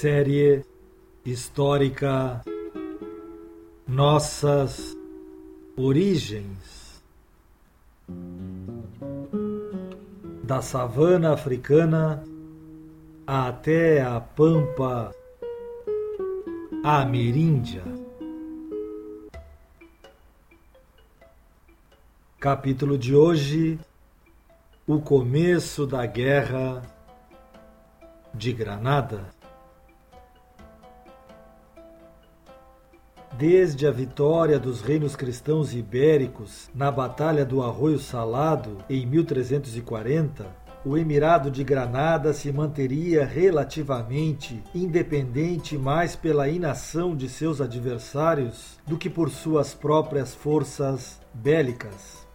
Série histórica Nossas Origens da savana africana até a pampa ameríndia. Capítulo de hoje: O começo da Guerra de Granada. Desde a vitória dos reinos cristãos ibéricos na Batalha do Arroio Salado em 1340, o Emirado de Granada se manteria relativamente independente mais pela inação de seus adversários do que por suas próprias forças bélicas.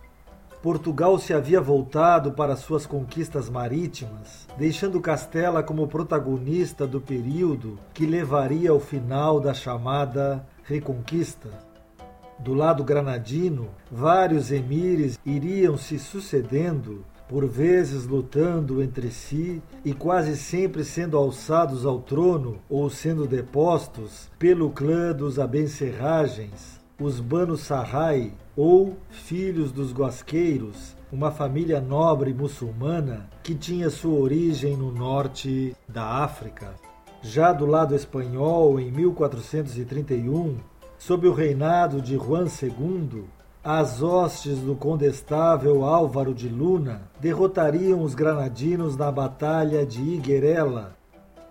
Portugal se havia voltado para suas conquistas marítimas, deixando Castela como protagonista do período que levaria ao final da chamada Reconquista. Do lado granadino, vários emires iriam se sucedendo, por vezes lutando entre si e quase sempre sendo alçados ao trono ou sendo depostos pelo clã dos Abencerragens, os Banu Sarrai ou filhos dos Guasqueiros, uma família nobre muçulmana que tinha sua origem no norte da África. Já do lado espanhol, em 1431, sob o reinado de Juan II, as hostes do condestável Álvaro de Luna derrotariam os granadinos na Batalha de Higuerela.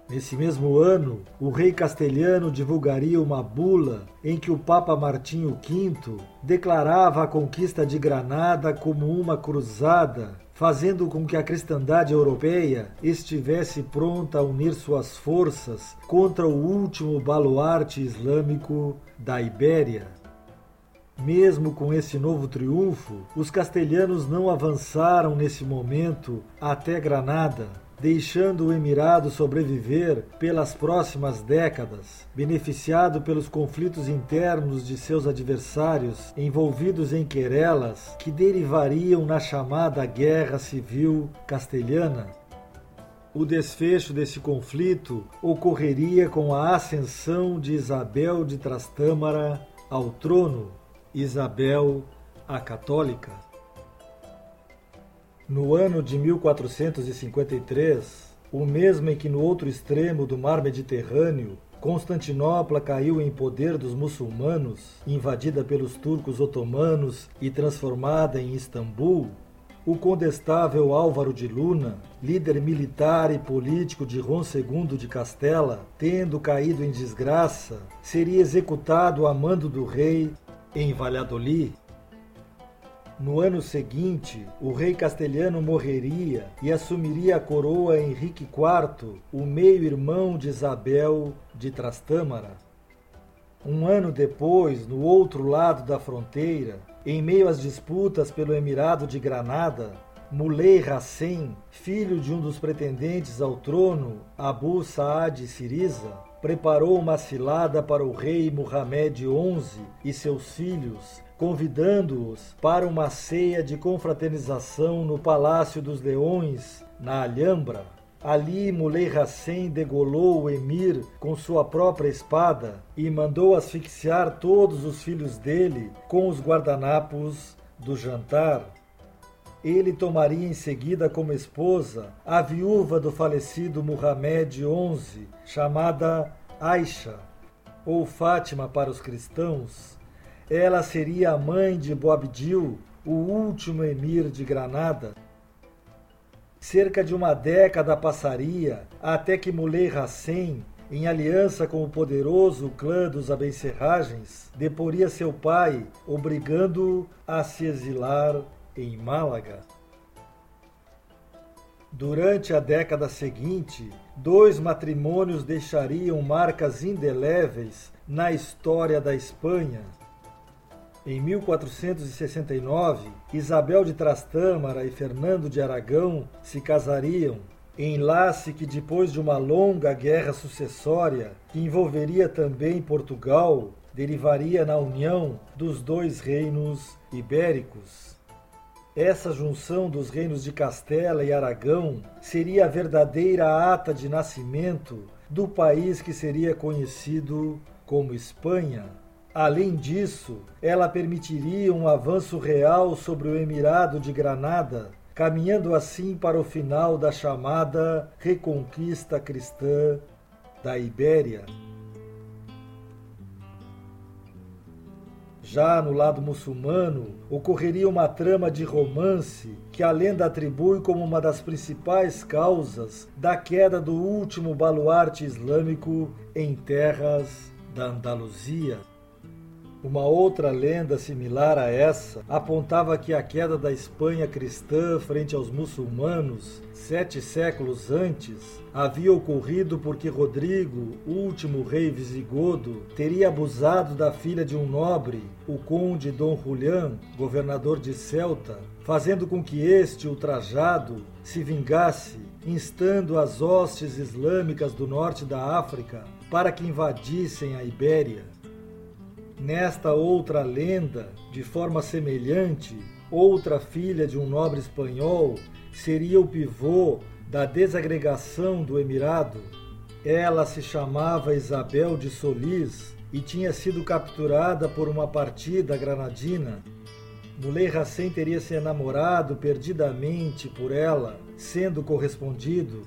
Nesse mesmo ano, o rei castelhano divulgaria uma bula em que o Papa Martinho V declarava a conquista de Granada como uma cruzada fazendo com que a cristandade europeia estivesse pronta a unir suas forças contra o último baluarte islâmico da Ibéria. Mesmo com esse novo triunfo, os castelhanos não avançaram nesse momento até Granada, deixando o Emirado sobreviver pelas próximas décadas, beneficiado pelos conflitos internos de seus adversários envolvidos em querelas que derivariam na chamada Guerra Civil Castelhana. O desfecho desse conflito ocorreria com a ascensão de Isabel de Trastâmara ao trono, Isabel a Católica. No ano de 1453, o mesmo em que no outro extremo do mar Mediterrâneo, Constantinopla caiu em poder dos muçulmanos, invadida pelos turcos otomanos e transformada em Istambul, o condestável Álvaro de Luna, líder militar e político de Ron II de Castela, tendo caído em desgraça, seria executado a mando do rei em Valladolid no ano seguinte, o rei castelhano morreria e assumiria a coroa Henrique IV, o meio-irmão de Isabel de Trastâmara. Um ano depois, no outro lado da fronteira, em meio às disputas pelo Emirado de Granada, Muley Hassen, filho de um dos pretendentes ao trono, Abu Saad Siriza, preparou uma cilada para o rei Muhammad XI e seus filhos convidando-os para uma ceia de confraternização no Palácio dos Leões, na Alhambra. Ali Muley Hassen degolou o emir com sua própria espada e mandou asfixiar todos os filhos dele com os guardanapos do jantar. Ele tomaria em seguida como esposa a viúva do falecido Muhammad XI, chamada Aisha, ou Fátima para os cristãos, ela seria a mãe de Boabdil, o último emir de Granada. Cerca de uma década passaria até que Muley Hassen, em aliança com o poderoso clã dos Abencerragens, deporia seu pai, obrigando-o a se exilar em Málaga. Durante a década seguinte, dois matrimônios deixariam marcas indeléveis na história da Espanha. Em 1469, Isabel de Trastâmara e Fernando de Aragão se casariam, enlace que depois de uma longa guerra sucessória, que envolveria também Portugal, derivaria na união dos dois reinos ibéricos. Essa junção dos reinos de Castela e Aragão seria a verdadeira ata de nascimento do país que seria conhecido como Espanha. Além disso, ela permitiria um avanço real sobre o Emirado de Granada, caminhando assim para o final da chamada Reconquista Cristã da Ibéria. Já no lado muçulmano, ocorreria uma trama de romance que a lenda atribui como uma das principais causas da queda do último baluarte islâmico em terras da Andaluzia. Uma outra lenda similar a essa apontava que a queda da Espanha cristã frente aos muçulmanos, sete séculos antes, havia ocorrido porque Rodrigo, último rei visigodo, teria abusado da filha de um nobre, o conde Dom Julián, governador de Celta, fazendo com que este, ultrajado, se vingasse, instando as hostes islâmicas do norte da África para que invadissem a Ibéria. Nesta outra lenda, de forma semelhante, outra filha de um nobre espanhol seria o pivô da desagregação do Emirado. Ela se chamava Isabel de Solis e tinha sido capturada por uma partida granadina. Muley Hassan teria se enamorado perdidamente por ela, sendo correspondido.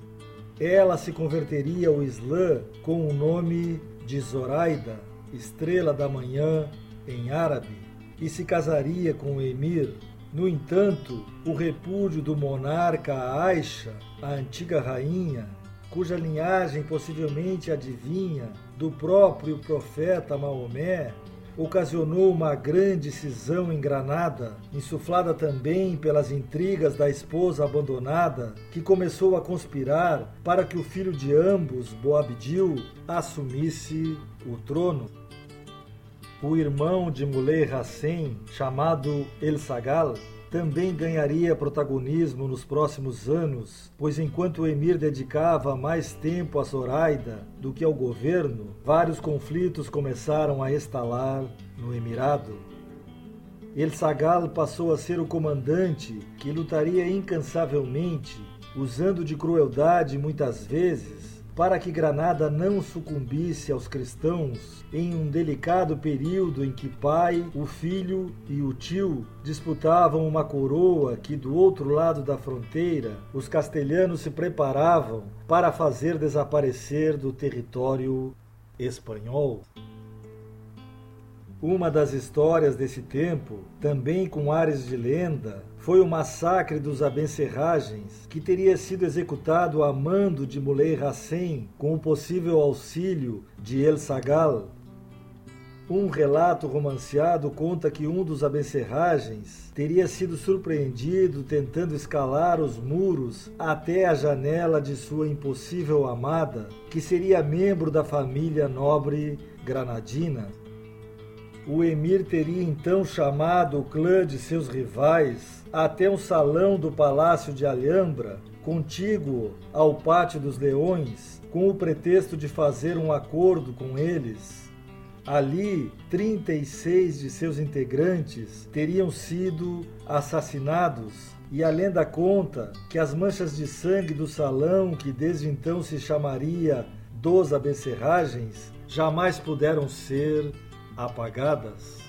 Ela se converteria ao Islã com o nome de Zoraida estrela da manhã em árabe, e se casaria com o emir. No entanto, o repúdio do monarca Aisha, a antiga rainha, cuja linhagem possivelmente adivinha do próprio profeta Maomé, ocasionou uma grande cisão em Granada, insuflada também pelas intrigas da esposa abandonada, que começou a conspirar para que o filho de ambos, Boabdil, assumisse o trono. O irmão de Muley Hassan, chamado El Sagal, também ganharia protagonismo nos próximos anos, pois enquanto o emir dedicava mais tempo a Zoraida do que ao governo, vários conflitos começaram a estalar no emirado. El Sagal passou a ser o comandante que lutaria incansavelmente, usando de crueldade muitas vezes, para que Granada não sucumbisse aos cristãos em um delicado período em que pai, o filho e o tio disputavam uma coroa que do outro lado da fronteira os castelhanos se preparavam para fazer desaparecer do território espanhol. Uma das histórias desse tempo, também com ares de lenda, foi o massacre dos Abencerragens, que teria sido executado a mando de Muley Hassan com o possível auxílio de El Sagal. Um relato romanceado conta que um dos Abencerragens teria sido surpreendido tentando escalar os muros até a janela de sua impossível amada, que seria membro da família nobre granadina. O emir teria então chamado o clã de seus rivais até um salão do Palácio de Alhambra, contíguo ao Pátio dos Leões, com o pretexto de fazer um acordo com eles. Ali, 36 de seus integrantes teriam sido assassinados, e a lenda conta que as manchas de sangue do salão, que desde então se chamaria dos Abecerragens, jamais puderam ser apagadas.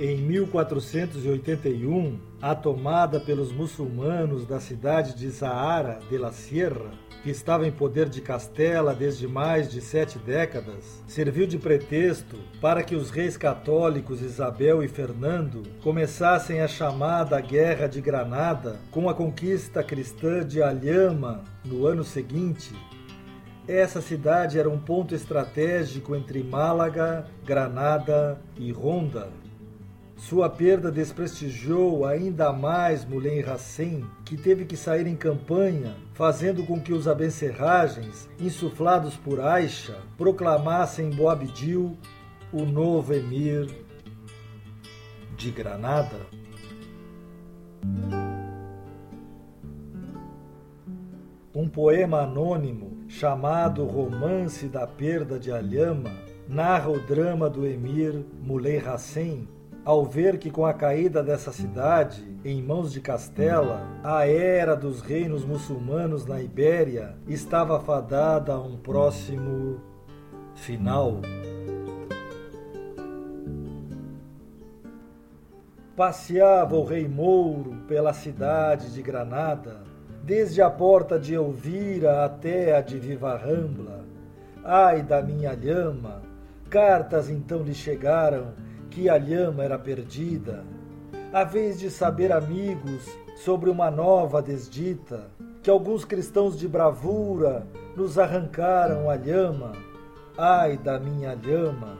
Em 1481, a tomada pelos muçulmanos da cidade de Zahara de la Sierra, que estava em poder de Castela desde mais de sete décadas, serviu de pretexto para que os reis católicos Isabel e Fernando começassem a chamada Guerra de Granada com a conquista cristã de Alhama no ano seguinte, essa cidade era um ponto estratégico entre Málaga, Granada e Ronda. Sua perda desprestigiou ainda mais Mulhem Racem, que teve que sair em campanha, fazendo com que os abencerragens, insuflados por Aisha, proclamassem Boabdil o novo emir de Granada. Um poema anônimo chamado Romance da Perda de Alhama narra o drama do emir Muley Hassen ao ver que com a caída dessa cidade em mãos de Castela, a era dos reinos muçulmanos na Ibéria estava fadada a um próximo final. Passeava o rei Mouro pela cidade de Granada, desde a porta de Elvira até a de Viva Rambla. Ai da minha lhama! Cartas então lhe chegaram que a lhama era perdida. A vez de saber, amigos, sobre uma nova desdita, que alguns cristãos de bravura nos arrancaram a lhama. Ai da minha lhama!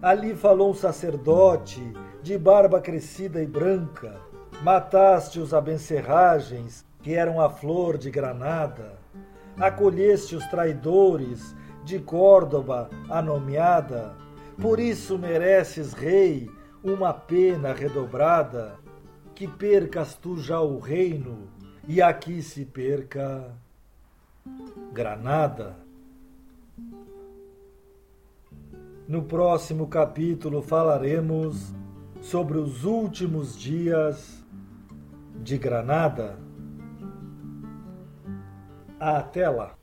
Ali falou um sacerdote de barba crescida e branca. Mataste os abencerragens, que eram a flor de Granada. Acolheste os traidores de Córdoba, a nomeada. Por isso mereces, rei, uma pena redobrada. Que percas tu já o reino, e aqui se perca Granada. No próximo capítulo falaremos sobre os últimos dias de Granada. Até lá!